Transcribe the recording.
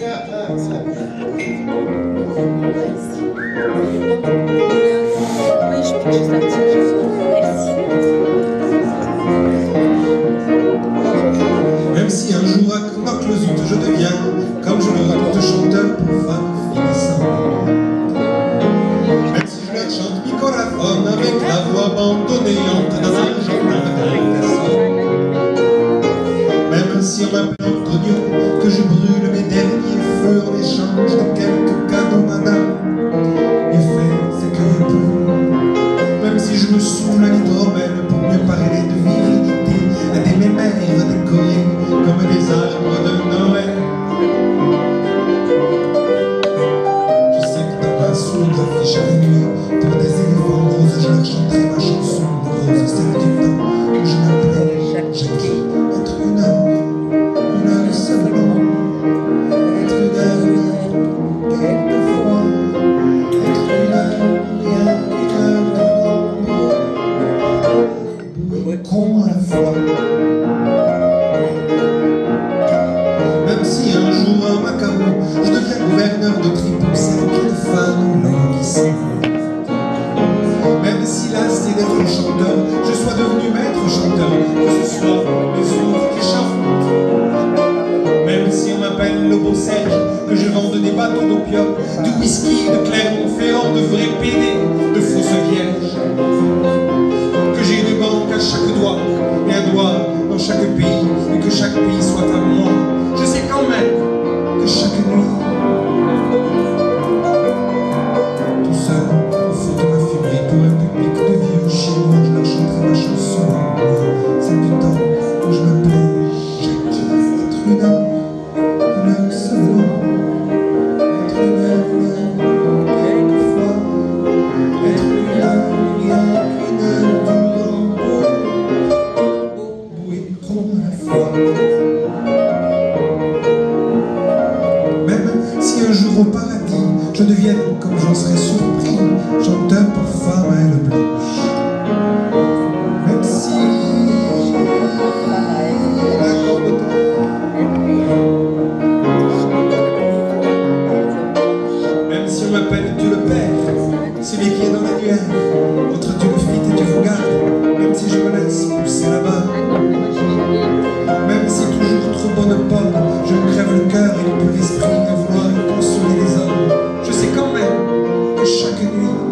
Même si un jour à Knock-le-Zout je deviens, comme je le raconte, chanteur pour femmes. Même si je leur chante microphone avec la voix abandonnéante dans un d'invitation. Même si on m'appelle Antonio, que je brûle décorées comme de Tripouxin, quelle femme languissante. Même si lassé d'être chanteur, je sois devenu maître chanteur, que ce soit les autres qui chantent. Même si on m'appelle le beau Serge, que je vende des bateaux d'opium, du whisky, de Clermont-Ferrand, de vrais PD, de fausses vierges. Que j'ai une banque à chaque doigt et un doigt dans chaque pays, et que chaque pays soit à C'est du temps où je m'appelais Jackie. Être une heure, une heure seulement. Être une rien, quelquefois. Être une heure, rien qu'une heure durant beau, beau et con à la. Même si un jour au paradis je devienne, comme j'en serais surpris, chanteur regard, votre Dieu me fit et Dieu vous même si je me laisse pousser là-bas. Même si toujours trop bonne pomme, je me crève le cœur et le pur esprit à vouloir consoler les hommes. Je sais quand même que chaque nuit,